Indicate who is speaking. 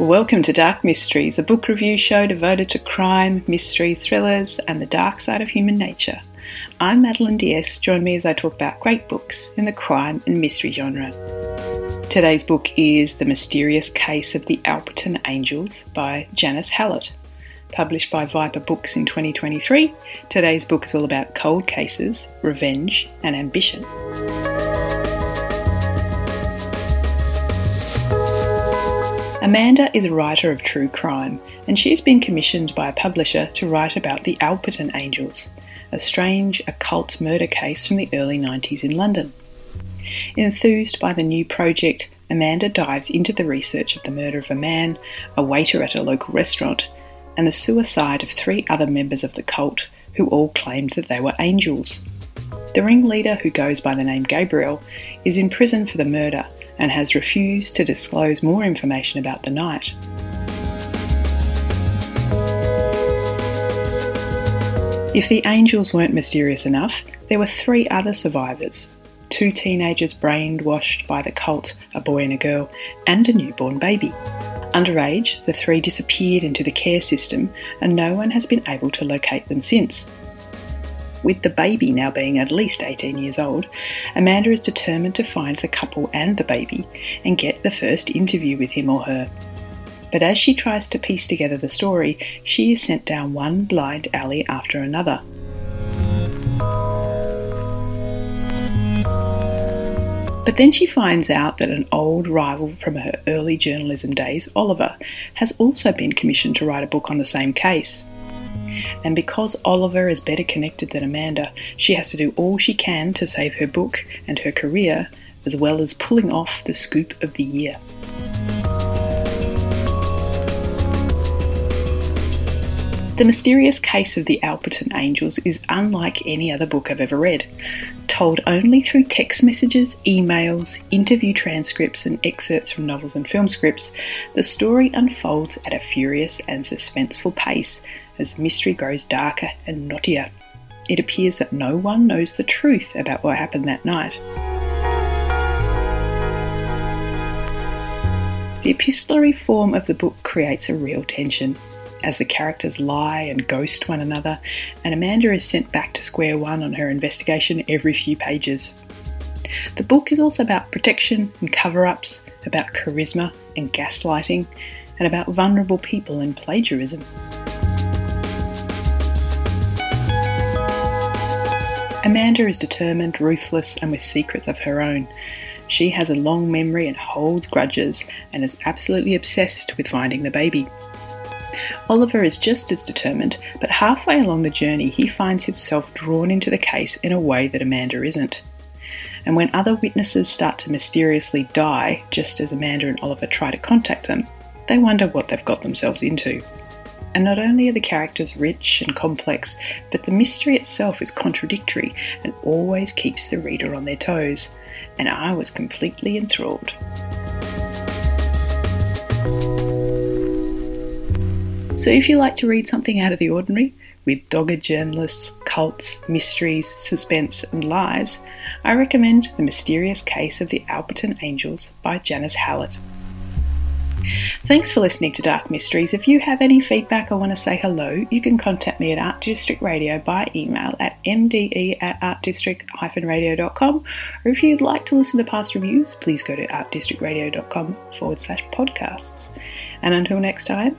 Speaker 1: Welcome to Dark Mysteries, a book review show devoted to crime, mysteries, thrillers, and the dark side of human nature. I'm Madeleine d'Este. Join me as I talk about great books in the crime and mystery genre. Today's book is The Mysterious Case of the Alperton Angels by Janice Hallett. Published by Viper Books in 2023, today's book is all about cold cases, revenge, and ambition. Amanda is a writer of true crime, and she has been commissioned by a publisher to write about the Alperton Angels, a strange occult murder case from the early 90s in London. Enthused by the new project, Amanda dives into the research of the murder of a man, a waiter at a local restaurant, and the suicide of three other members of the cult who all claimed that they were angels. The ringleader, who goes by the name Gabriel, is in prison for the murder and has refused to disclose more information about the night. If the angels weren't mysterious enough, there were three other survivors two teenagers brainwashed by the cult, a boy and a girl, and a newborn baby. Underage, the three disappeared into the care system, and no one has been able to locate them since. With the baby now being at least 18 years old, Amanda is determined to find the couple and the baby and get the first interview with him or her. But as she tries to piece together the story, she is sent down one blind alley after another. But then she finds out that an old rival from her early journalism days, Oliver, has also been commissioned to write a book on the same case. And because Oliver is better connected than Amanda, she has to do all she can to save her book and her career, as well as pulling off the scoop of the year. The Mysterious Case of the Alperton Angels is unlike any other book I've ever read. Told only through text messages, emails, interview transcripts, and excerpts from novels and film scripts, the story unfolds at a furious and suspenseful pace as the mystery grows darker and knottier. It appears that no one knows the truth about what happened that night. The epistolary form of the book creates a real tension as the characters lie and ghost one another, and Amanda is sent back to square one on her investigation every few pages. The book is also about protection and cover ups, about charisma and gaslighting, and about vulnerable people and plagiarism. Amanda is determined, ruthless, and with secrets of her own. She has a long memory and holds grudges, and is absolutely obsessed with finding the baby. Oliver is just as determined, but halfway along the journey, he finds himself drawn into the case in a way that Amanda isn't. And when other witnesses start to mysteriously die, just as Amanda and Oliver try to contact them, they wonder what they've got themselves into. And not only are the characters rich and complex, but the mystery itself is contradictory and always keeps the reader on their toes. And I was completely enthralled. So, if you like to read something out of the ordinary, with dogged journalists, cults, mysteries, suspense, and lies, I recommend The Mysterious Case of the Alperton Angels by Janice Hallett. Thanks for listening to Dark Mysteries. If you have any feedback or want to say hello, you can contact me at Art District Radio by email at mde at artdistrict-radio.com. Or if you'd like to listen to past reviews, please go to artdistrictradio.com forward slash podcasts. And until next time,